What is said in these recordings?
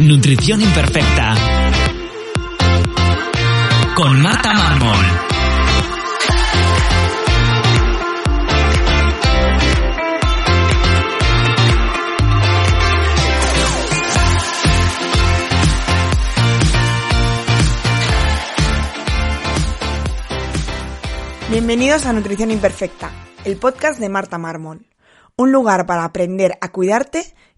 Nutrición Imperfecta. Con Marta Mármol. Bienvenidos a Nutrición Imperfecta, el podcast de Marta Mármol. Un lugar para aprender a cuidarte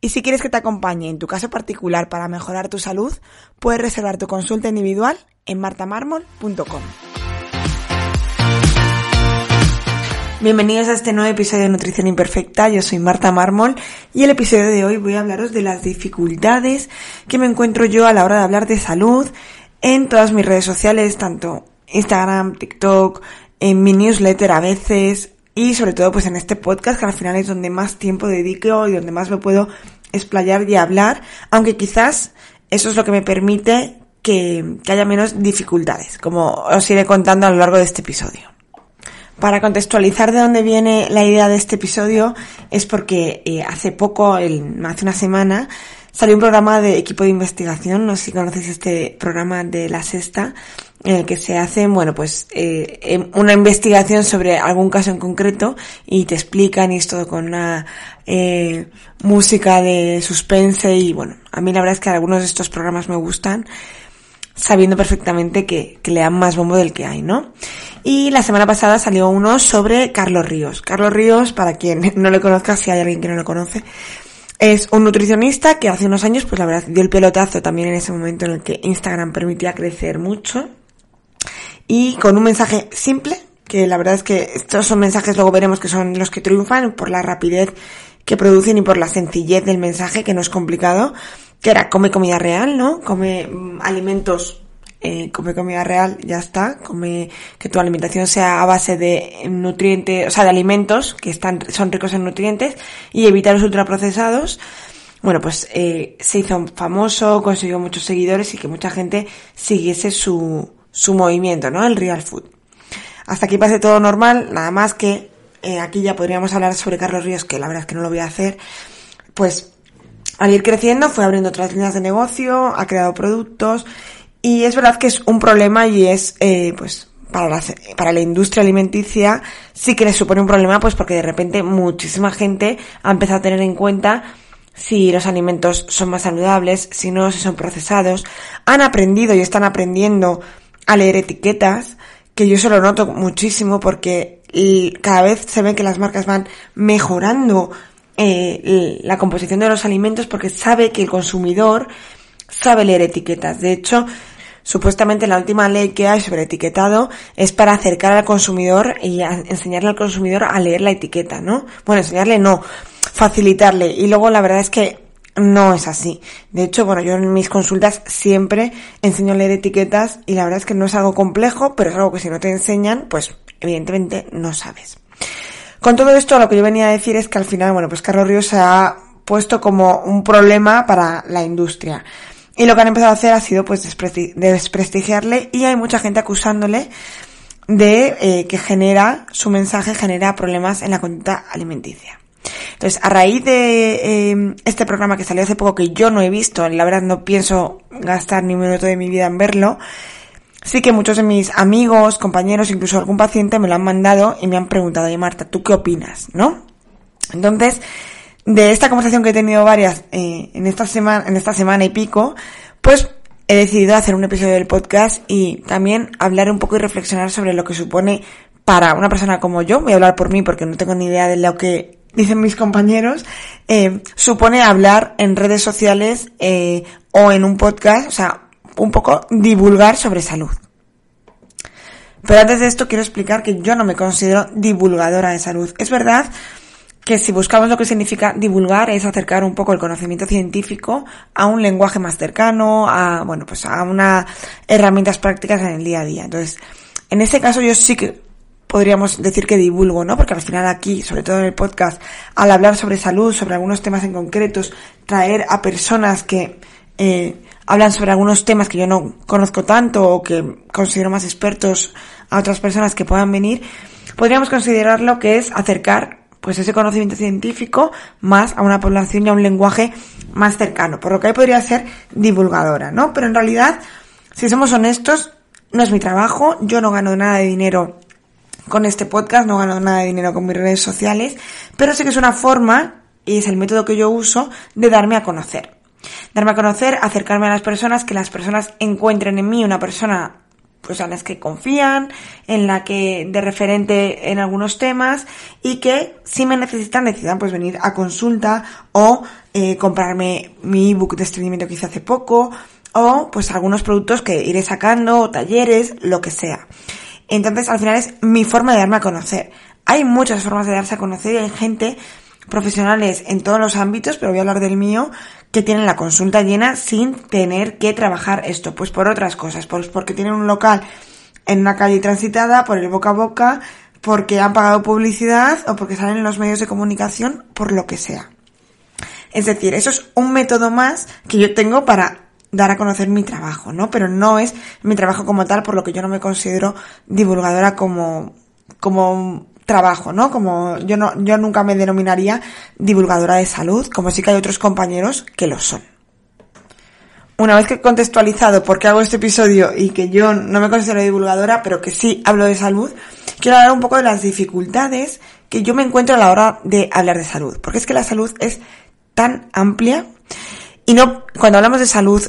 Y si quieres que te acompañe en tu caso particular para mejorar tu salud, puedes reservar tu consulta individual en martamarmol.com. Bienvenidos a este nuevo episodio de Nutrición Imperfecta. Yo soy Marta Mármol y el episodio de hoy voy a hablaros de las dificultades que me encuentro yo a la hora de hablar de salud en todas mis redes sociales, tanto Instagram, TikTok, en mi newsletter a veces y sobre todo pues en este podcast que al final es donde más tiempo dedico y donde más me puedo explayar y hablar, aunque quizás eso es lo que me permite que, haya menos dificultades, como os iré contando a lo largo de este episodio. Para contextualizar de dónde viene la idea de este episodio es porque eh, hace poco, el, hace una semana, salió un programa de equipo de investigación, no sé si conocéis este programa de la sexta, en el que se hace, bueno, pues eh, em, una investigación sobre algún caso en concreto y te explican y es todo con una eh, música de suspense y bueno, a mí la verdad es que algunos de estos programas me gustan sabiendo perfectamente que, que le dan más bombo del que hay, ¿no? Y la semana pasada salió uno sobre Carlos Ríos. Carlos Ríos, para quien no le conozca, si hay alguien que no lo conoce, es un nutricionista que hace unos años, pues la verdad, dio el pelotazo también en ese momento en el que Instagram permitía crecer mucho. Y con un mensaje simple, que la verdad es que estos son mensajes, luego veremos que son los que triunfan por la rapidez que producen y por la sencillez del mensaje, que no es complicado, que era come comida real, ¿no? Come mm, alimentos eh, come comida real, ya está, come que tu alimentación sea a base de nutrientes, o sea, de alimentos que están, son ricos en nutrientes y evitar los ultraprocesados. Bueno, pues eh, se hizo famoso, consiguió muchos seguidores y que mucha gente siguiese su, su movimiento, ¿no? El real food. Hasta aquí pase todo normal, nada más que eh, aquí ya podríamos hablar sobre Carlos Ríos, que la verdad es que no lo voy a hacer. Pues al ir creciendo fue abriendo otras líneas de negocio, ha creado productos y es verdad que es un problema y es, eh, pues, para la, para la industria alimenticia sí que le supone un problema, pues porque de repente muchísima gente ha empezado a tener en cuenta si los alimentos son más saludables, si no, si son procesados. Han aprendido y están aprendiendo a leer etiquetas, que yo se lo noto muchísimo porque cada vez se ve que las marcas van mejorando eh, la composición de los alimentos porque sabe que el consumidor sabe leer etiquetas. De hecho, supuestamente la última ley que hay sobre etiquetado es para acercar al consumidor y enseñarle al consumidor a leer la etiqueta, ¿no? Bueno, enseñarle no, facilitarle. Y luego la verdad es que no es así. De hecho, bueno, yo en mis consultas siempre enseño a leer etiquetas y la verdad es que no es algo complejo, pero es algo que si no te enseñan, pues evidentemente no sabes. Con todo esto, lo que yo venía a decir es que al final, bueno, pues Carlos Ríos se ha puesto como un problema para la industria. Y lo que han empezado a hacer ha sido pues desprestigiarle y hay mucha gente acusándole de eh, que genera, su mensaje genera problemas en la conducta alimenticia. Entonces, a raíz de eh, este programa que salió hace poco, que yo no he visto, la verdad no pienso gastar ni un minuto de mi vida en verlo, sí que muchos de mis amigos, compañeros, incluso algún paciente me lo han mandado y me han preguntado, oye Marta, ¿tú qué opinas? ¿No? Entonces, de esta conversación que he tenido varias eh, en esta semana, en esta semana y pico, pues he decidido hacer un episodio del podcast y también hablar un poco y reflexionar sobre lo que supone para una persona como yo, voy a hablar por mí porque no tengo ni idea de lo que dicen mis compañeros, eh, supone hablar en redes sociales eh, o en un podcast, o sea, un poco divulgar sobre salud. Pero antes de esto quiero explicar que yo no me considero divulgadora de salud. Es verdad que si buscamos lo que significa divulgar es acercar un poco el conocimiento científico a un lenguaje más cercano, a, bueno, pues a unas herramientas prácticas en el día a día. Entonces, en ese caso yo sí que podríamos decir que divulgo, ¿no? Porque al final aquí, sobre todo en el podcast, al hablar sobre salud, sobre algunos temas en concretos, traer a personas que eh, hablan sobre algunos temas que yo no conozco tanto o que considero más expertos a otras personas que puedan venir, podríamos considerarlo que es acercar pues ese conocimiento científico más a una población y a un lenguaje más cercano, por lo que ahí podría ser divulgadora, ¿no? Pero en realidad, si somos honestos, no es mi trabajo, yo no gano nada de dinero con este podcast, no gano nada de dinero con mis redes sociales, pero sí que es una forma, y es el método que yo uso, de darme a conocer. Darme a conocer, acercarme a las personas, que las personas encuentren en mí una persona pues a las que confían, en la que de referente en algunos temas y que si me necesitan decidan pues venir a consulta o eh, comprarme mi ebook de estreñimiento que hice hace poco o pues algunos productos que iré sacando o talleres, lo que sea. Entonces, al final es mi forma de darme a conocer. Hay muchas formas de darse a conocer y hay gente, profesionales en todos los ámbitos, pero voy a hablar del mío, que tienen la consulta llena sin tener que trabajar esto. Pues por otras cosas, pues porque tienen un local en una calle transitada, por el boca a boca, porque han pagado publicidad o porque salen en los medios de comunicación, por lo que sea. Es decir, eso es un método más que yo tengo para dar a conocer mi trabajo, ¿no? Pero no es mi trabajo como tal, por lo que yo no me considero divulgadora como, como trabajo, ¿no? Como yo no, yo nunca me denominaría divulgadora de salud, como sí que hay otros compañeros que lo son. Una vez que he contextualizado por qué hago este episodio y que yo no me considero divulgadora, pero que sí hablo de salud, quiero hablar un poco de las dificultades que yo me encuentro a la hora de hablar de salud. Porque es que la salud es tan amplia y no, cuando hablamos de salud,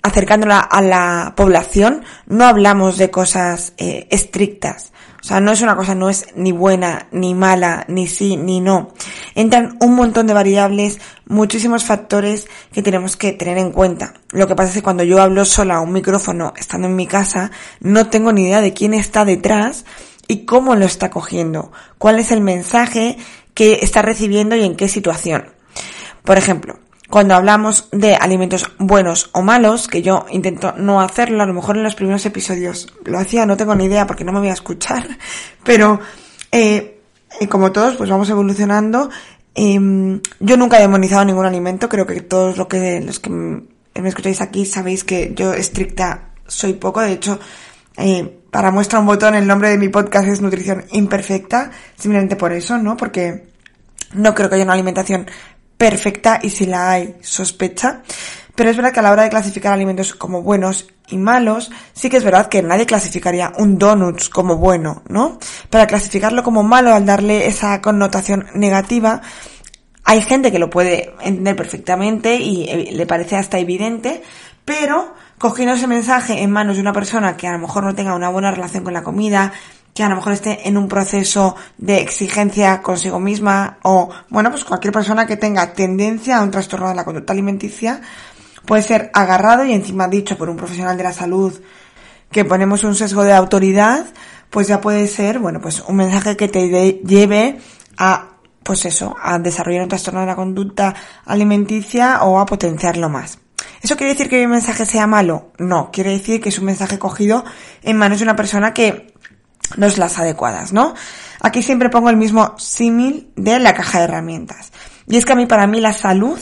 acercándola a la población, no hablamos de cosas eh, estrictas. O sea, no es una cosa, no es ni buena, ni mala, ni sí, ni no. Entran un montón de variables, muchísimos factores que tenemos que tener en cuenta. Lo que pasa es que cuando yo hablo sola a un micrófono, estando en mi casa, no tengo ni idea de quién está detrás y cómo lo está cogiendo, cuál es el mensaje que está recibiendo y en qué situación. Por ejemplo, cuando hablamos de alimentos buenos o malos, que yo intento no hacerlo, a lo mejor en los primeros episodios lo hacía, no tengo ni idea porque no me voy a escuchar, pero eh, como todos, pues vamos evolucionando. Em, yo nunca he demonizado ningún alimento, creo que todos los que me escucháis aquí sabéis que yo estricta soy poco, de hecho, eh, para muestra un botón el nombre de mi podcast es Nutrición Imperfecta, simplemente por eso, ¿no? Porque no creo que haya una alimentación perfecta y si la hay, sospecha. Pero es verdad que a la hora de clasificar alimentos como buenos y malos, sí que es verdad que nadie clasificaría un donuts como bueno, ¿no? Para clasificarlo como malo, al darle esa connotación negativa, hay gente que lo puede entender perfectamente y eh, le parece hasta evidente, pero cogiendo ese mensaje en manos de una persona que a lo mejor no tenga una buena relación con la comida, que a lo mejor esté en un proceso de exigencia consigo misma o, bueno, pues cualquier persona que tenga tendencia a un trastorno de la conducta alimenticia puede ser agarrado y encima dicho por un profesional de la salud que ponemos un sesgo de autoridad, pues ya puede ser, bueno, pues un mensaje que te lleve a, pues eso, a desarrollar un trastorno de la conducta alimenticia o a potenciarlo más. ¿Eso quiere decir que mi mensaje sea malo? No, quiere decir que es un mensaje cogido en manos de una persona que no es las adecuadas, ¿no? Aquí siempre pongo el mismo símil de la caja de herramientas. Y es que a mí, para mí, la salud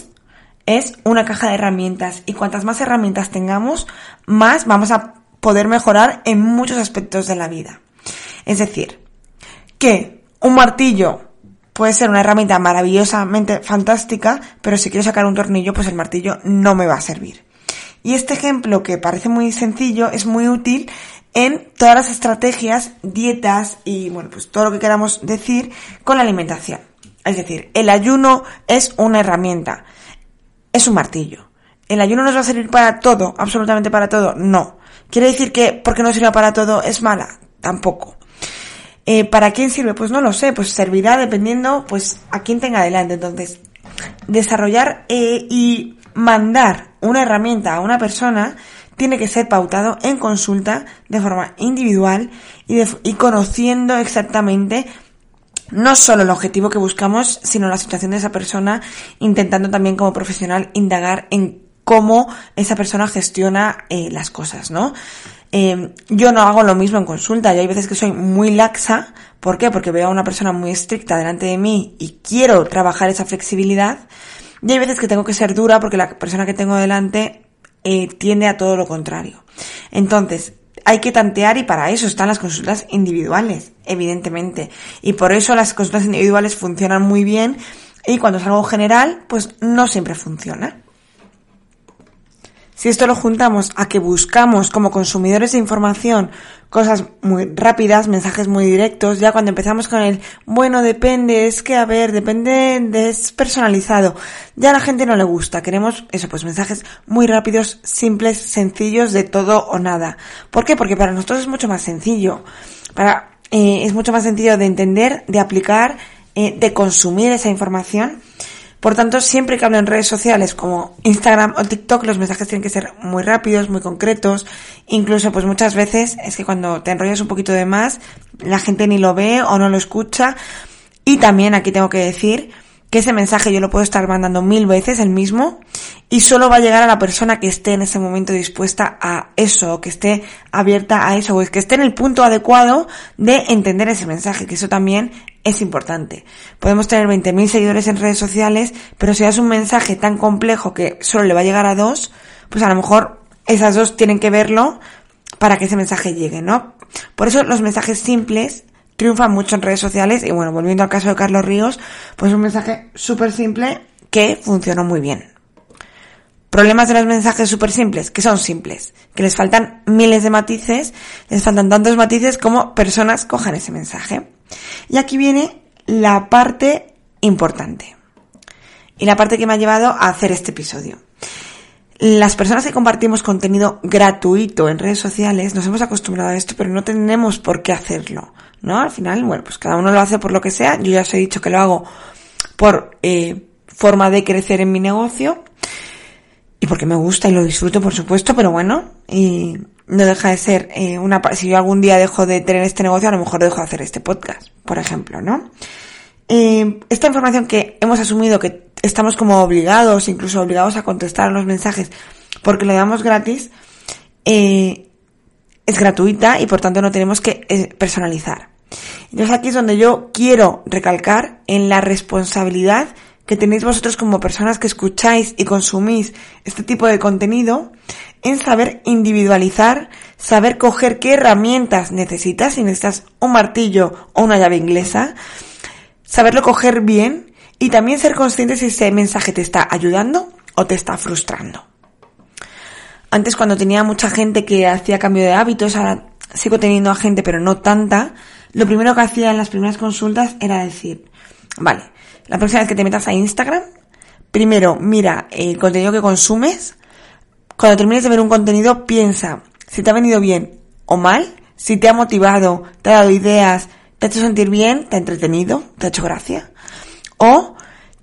es una caja de herramientas y cuantas más herramientas tengamos, más vamos a poder mejorar en muchos aspectos de la vida. Es decir, que un martillo puede ser una herramienta maravillosamente fantástica, pero si quiero sacar un tornillo, pues el martillo no me va a servir. Y este ejemplo, que parece muy sencillo, es muy útil en todas las estrategias, dietas y, bueno, pues todo lo que queramos decir con la alimentación. Es decir, el ayuno es una herramienta, es un martillo. ¿El ayuno nos va a servir para todo, absolutamente para todo? No. ¿Quiere decir que porque no sirve para todo es mala? Tampoco. Eh, ¿Para quién sirve? Pues no lo sé, pues servirá dependiendo, pues, a quién tenga adelante. Entonces, desarrollar eh, y mandar una herramienta a una persona tiene que ser pautado en consulta de forma individual y, y conociendo exactamente no solo el objetivo que buscamos, sino la situación de esa persona, intentando también como profesional indagar en cómo esa persona gestiona eh, las cosas, ¿no? Eh, yo no hago lo mismo en consulta, y hay veces que soy muy laxa, ¿por qué? Porque veo a una persona muy estricta delante de mí y quiero trabajar esa flexibilidad, y hay veces que tengo que ser dura porque la persona que tengo delante eh, tiende a todo lo contrario. Entonces, hay que tantear y para eso están las consultas individuales, evidentemente. Y por eso las consultas individuales funcionan muy bien y cuando es algo general, pues no siempre funciona. Si esto lo juntamos a que buscamos como consumidores de información cosas muy rápidas, mensajes muy directos, ya cuando empezamos con el, bueno, depende, es que a ver, depende, de, es personalizado, ya a la gente no le gusta, queremos eso, pues mensajes muy rápidos, simples, sencillos, de todo o nada. ¿Por qué? Porque para nosotros es mucho más sencillo, para, eh, es mucho más sencillo de entender, de aplicar, eh, de consumir esa información por tanto, siempre que hablo en redes sociales como Instagram o TikTok, los mensajes tienen que ser muy rápidos, muy concretos. Incluso, pues muchas veces es que cuando te enrollas un poquito de más, la gente ni lo ve o no lo escucha. Y también aquí tengo que decir que ese mensaje yo lo puedo estar mandando mil veces el mismo y solo va a llegar a la persona que esté en ese momento dispuesta a eso, que esté abierta a eso, o que esté en el punto adecuado de entender ese mensaje, que eso también es importante. Podemos tener 20.000 seguidores en redes sociales, pero si das un mensaje tan complejo que solo le va a llegar a dos, pues a lo mejor esas dos tienen que verlo para que ese mensaje llegue, ¿no? Por eso los mensajes simples triunfa mucho en redes sociales y bueno, volviendo al caso de Carlos Ríos, pues un mensaje súper simple que funcionó muy bien. Problemas de los mensajes súper simples, que son simples, que les faltan miles de matices, les faltan tantos matices como personas cojan ese mensaje. Y aquí viene la parte importante. Y la parte que me ha llevado a hacer este episodio. Las personas que compartimos contenido gratuito en redes sociales nos hemos acostumbrado a esto, pero no tenemos por qué hacerlo. ¿no? Al final, bueno, pues cada uno lo hace por lo que sea. Yo ya os he dicho que lo hago por eh, forma de crecer en mi negocio y porque me gusta y lo disfruto, por supuesto, pero bueno, y no deja de ser eh, una... Si yo algún día dejo de tener este negocio, a lo mejor dejo de hacer este podcast, por ejemplo, ¿no? Eh, esta información que hemos asumido que estamos como obligados, incluso obligados a contestar los mensajes porque lo damos gratis, eh, es gratuita y por tanto no tenemos que eh, personalizar. Entonces aquí es donde yo quiero recalcar en la responsabilidad que tenéis vosotros como personas que escucháis y consumís este tipo de contenido en saber individualizar, saber coger qué herramientas necesitas, si necesitas un martillo o una llave inglesa, saberlo coger bien y también ser consciente si ese mensaje te está ayudando o te está frustrando. Antes cuando tenía mucha gente que hacía cambio de hábitos, ahora sigo teniendo a gente pero no tanta, lo primero que hacía en las primeras consultas era decir, vale, la próxima vez que te metas a Instagram, primero mira el contenido que consumes, cuando termines de ver un contenido piensa si te ha venido bien o mal, si te ha motivado, te ha dado ideas, te ha hecho sentir bien, te ha entretenido, te ha hecho gracia, o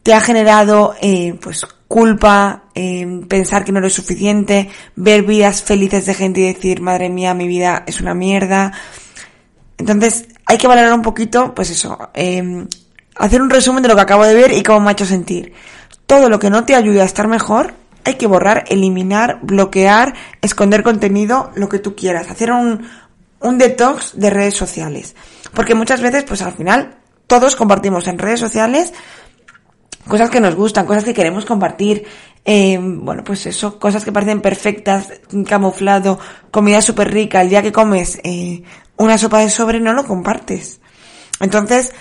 te ha generado eh, pues culpa, eh, pensar que no eres suficiente, ver vidas felices de gente y decir, madre mía, mi vida es una mierda. Entonces, hay que valorar un poquito, pues eso, eh, hacer un resumen de lo que acabo de ver y cómo me ha hecho sentir. Todo lo que no te ayude a estar mejor, hay que borrar, eliminar, bloquear, esconder contenido, lo que tú quieras. Hacer un, un detox de redes sociales. Porque muchas veces, pues al final, todos compartimos en redes sociales cosas que nos gustan, cosas que queremos compartir, eh, bueno, pues eso, cosas que parecen perfectas, camuflado, comida súper rica, el día que comes eh, una sopa de sobre no lo compartes. Entonces,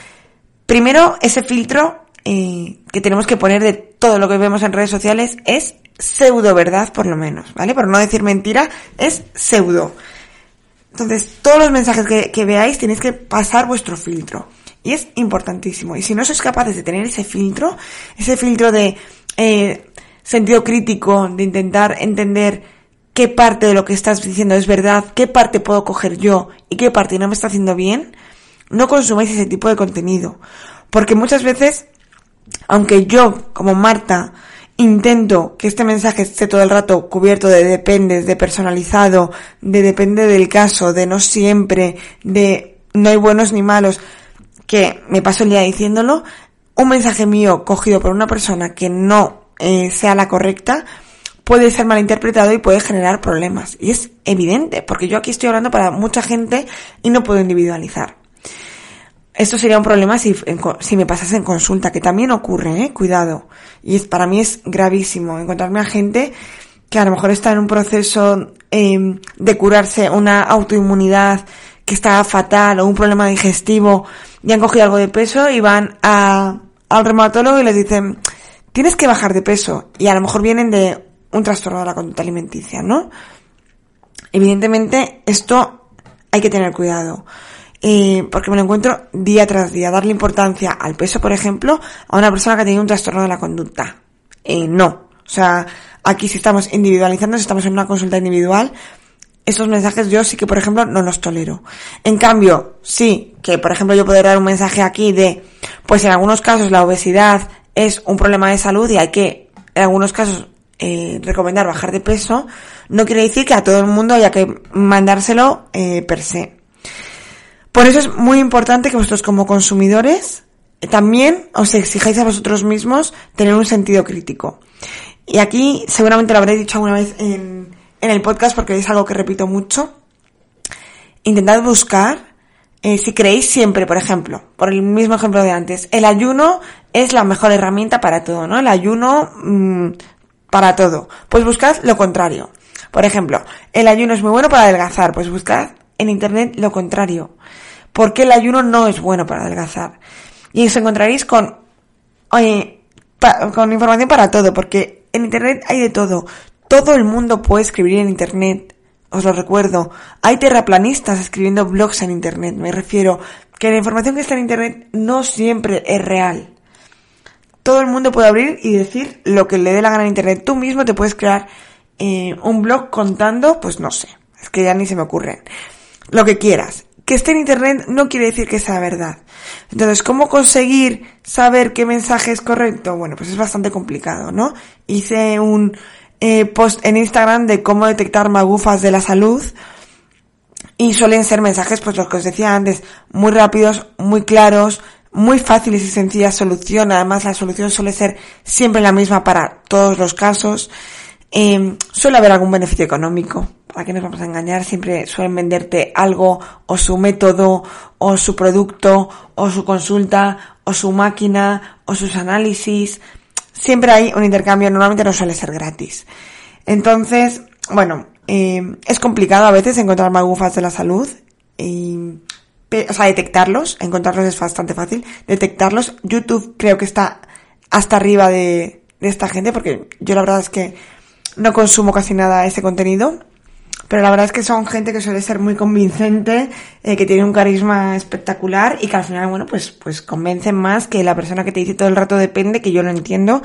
primero, ese filtro eh, que tenemos que poner de todo lo que vemos en redes sociales es pseudo verdad, por lo menos, ¿vale? Por no decir mentira, es pseudo. Entonces, todos los mensajes que, veáis tenéis que pasar vuestro filtro. Y es importantísimo. Y si no sois capaces de tener ese filtro, ese filtro de eh, sentido crítico, de intentar entender qué parte de lo que estás diciendo es verdad, qué parte puedo coger yo y qué parte no me está haciendo bien, no consumáis ese tipo de contenido. Porque muchas veces, aunque yo, como Marta, intento que este mensaje esté todo el rato cubierto de dependes, de personalizado, de depende del caso, de no siempre, de no hay buenos ni malos, que me paso el día diciéndolo, un mensaje mío cogido por una persona que no eh, sea la correcta, puede ser malinterpretado y puede generar problemas. Y es evidente, porque yo aquí estoy hablando para mucha gente y no puedo individualizar. Esto sería un problema si, si me pasase en consulta, que también ocurre, ¿eh? Cuidado. Y es, para mí es gravísimo encontrarme a gente que a lo mejor está en un proceso em, de curarse una autoinmunidad que está fatal o un problema digestivo y han cogido algo de peso y van a, al reumatólogo y les dicen, tienes que bajar de peso. Y a lo mejor vienen de un trastorno de la conducta alimenticia, ¿no? Evidentemente, esto hay que tener cuidado. Eh, porque me lo encuentro día tras día. Darle importancia al peso, por ejemplo, a una persona que tiene un trastorno de la conducta. Eh, no. O sea, aquí si estamos individualizando, si estamos en una consulta individual, esos mensajes yo sí que, por ejemplo, no los tolero. En cambio, sí, que por ejemplo yo puedo dar un mensaje aquí de, pues en algunos casos la obesidad es un problema de salud y hay que, en algunos casos, eh, recomendar bajar de peso, no quiere decir que a todo el mundo haya que mandárselo eh, per se. Por eso es muy importante que vosotros como consumidores eh, también os exijáis a vosotros mismos tener un sentido crítico. Y aquí seguramente lo habréis dicho alguna vez en, en el podcast porque es algo que repito mucho. Intentad buscar, eh, si creéis siempre, por ejemplo, por el mismo ejemplo de antes, el ayuno es la mejor herramienta para todo, ¿no? El ayuno mm, para todo. Pues buscad lo contrario. Por ejemplo, el ayuno es muy bueno para adelgazar, pues buscad en internet lo contrario por el ayuno no es bueno para adelgazar. Y os encontraréis con, con información para todo, porque en Internet hay de todo. Todo el mundo puede escribir en Internet. Os lo recuerdo. Hay terraplanistas escribiendo blogs en Internet. Me refiero que la información que está en Internet no siempre es real. Todo el mundo puede abrir y decir lo que le dé la gana en Internet. Tú mismo te puedes crear eh, un blog contando, pues no sé, es que ya ni se me ocurren. Lo que quieras que esté en Internet no quiere decir que sea verdad. Entonces, ¿cómo conseguir saber qué mensaje es correcto? Bueno, pues es bastante complicado, ¿no? Hice un eh, post en Instagram de cómo detectar magufas de la salud y suelen ser mensajes, pues los que os decía antes, muy rápidos, muy claros, muy fáciles y sencillas solución. Además, la solución suele ser siempre la misma para todos los casos. Eh, suele haber algún beneficio económico. ¿Para qué nos vamos a engañar? Siempre suelen venderte algo, o su método, o su producto, o su consulta, o su máquina, o sus análisis. Siempre hay un intercambio, normalmente no suele ser gratis. Entonces, bueno, eh, es complicado a veces encontrar magufas de la salud. Y, o sea, detectarlos. Encontrarlos es bastante fácil. Detectarlos. YouTube creo que está hasta arriba de, de esta gente porque yo la verdad es que no consumo casi nada ese contenido, pero la verdad es que son gente que suele ser muy convincente, eh, que tiene un carisma espectacular y que al final, bueno, pues, pues convencen más que la persona que te dice todo el rato depende, que yo lo entiendo,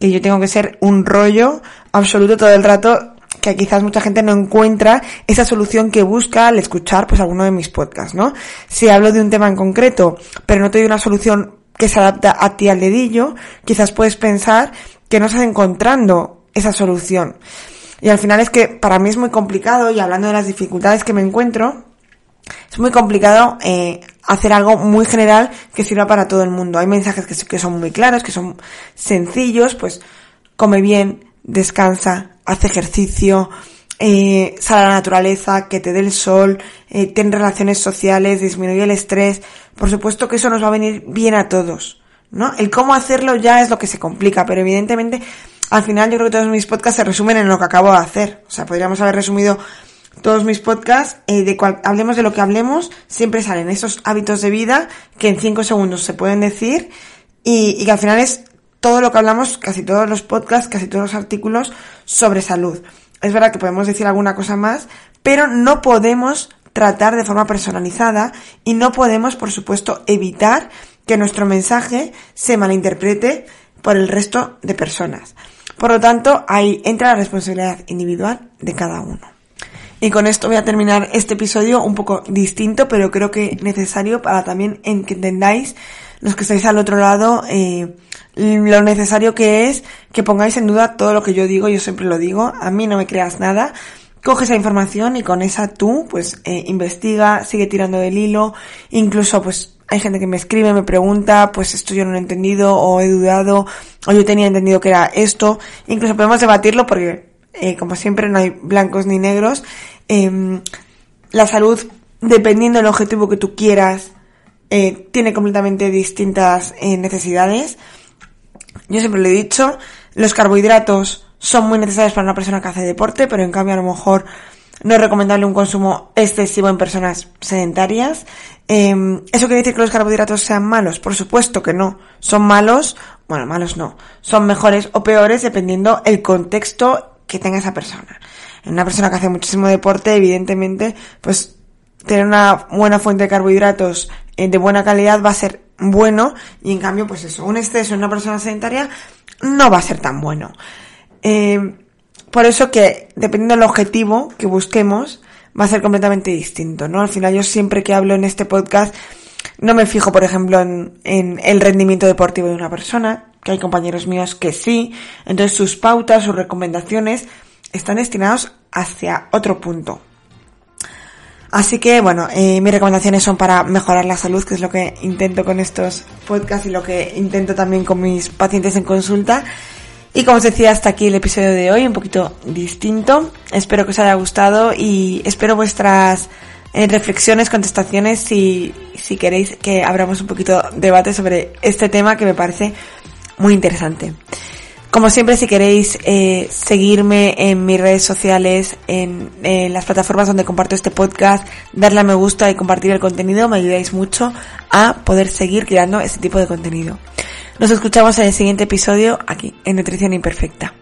que yo tengo que ser un rollo absoluto todo el rato, que quizás mucha gente no encuentra esa solución que busca al escuchar pues alguno de mis podcasts, ¿no? Si hablo de un tema en concreto, pero no te doy una solución que se adapta a ti al dedillo, quizás puedes pensar que no estás encontrando esa solución. Y al final es que para mí es muy complicado, y hablando de las dificultades que me encuentro, es muy complicado eh, hacer algo muy general que sirva para todo el mundo. Hay mensajes que, son muy claros, que son sencillos, pues come bien, descansa, hace ejercicio, eh, sal a la naturaleza, que te dé el sol, eh, ten relaciones sociales, disminuye el estrés. Por supuesto que eso nos va a venir bien a todos, ¿no? El cómo hacerlo ya es lo que se complica, pero evidentemente al final yo creo que todos mis podcasts se resumen en lo que acabo de hacer. O sea, podríamos haber resumido todos mis podcasts, eh, de cual, hablemos de lo que hablemos, siempre salen esos hábitos de vida que en cinco segundos se pueden decir y, y que al final es todo lo que hablamos, casi todos los podcasts, casi todos los artículos sobre salud. Es verdad que podemos decir alguna cosa más, pero no podemos tratar de forma personalizada y no podemos, por supuesto, evitar que nuestro mensaje se malinterprete por el resto de personas. Por lo tanto, ahí entra la responsabilidad individual de cada uno. Y con esto voy a terminar este episodio un poco distinto, pero creo que necesario para también que entendáis, los que estáis al otro lado, eh, lo necesario que es que pongáis en duda todo lo que yo digo, yo siempre lo digo, a mí no me creas nada, coge esa información y con esa tú, pues, eh, investiga, sigue tirando del hilo, incluso, pues, hay gente que me escribe, me pregunta, pues esto yo no lo he entendido, o he dudado, o yo tenía entendido que era esto. Incluso podemos debatirlo porque, eh, como siempre, no hay blancos ni negros. Em, la salud, dependiendo del objetivo que tú quieras, eh, tiene completamente distintas eh, necesidades. Yo siempre lo he dicho, los carbohidratos son muy necesarios para una persona que hace deporte, pero en cambio a lo mejor no es recomendable un consumo excesivo en personas sedentarias. Em, ¿Eso quiere decir que los carbohidratos sean malos? Por supuesto que no. Son malos, bueno, malos no. Son mejores o peores dependiendo el contexto que tenga esa persona. En una persona que hace muchísimo deporte, evidentemente, pues tener una buena fuente de carbohidratos eh, de buena calidad va a ser bueno y en cambio, pues eso, un exceso en una persona sedentaria no va a ser tan bueno. Eh, por eso que, dependiendo del objetivo que busquemos, va a ser completamente distinto, ¿no? Al final yo siempre que hablo en este podcast no me fijo, por ejemplo, en, el rendimiento deportivo de una persona, que hay compañeros míos que sí, entonces sus pautas, sus recomendaciones están destinados hacia otro punto. Así que, bueno, eh, mis recomendaciones son para mejorar la salud, que es lo que intento con estos podcasts y lo que intento también con mis pacientes en consulta. Y como os decía, hasta aquí el episodio de hoy, un poquito distinto. Espero que os haya gustado y espero vuestras eh, reflexiones, contestaciones, si, si queréis que abramos un poquito debate sobre este tema que me parece muy interesante. Como siempre, si queréis eh, seguirme en mis redes sociales, en, en, las plataformas donde comparto este podcast, darle a me gusta y compartir el contenido, me ayudáis mucho a poder seguir creando este tipo de contenido. Nos escuchamos en el siguiente episodio aquí, en Nutrición Imperfecta.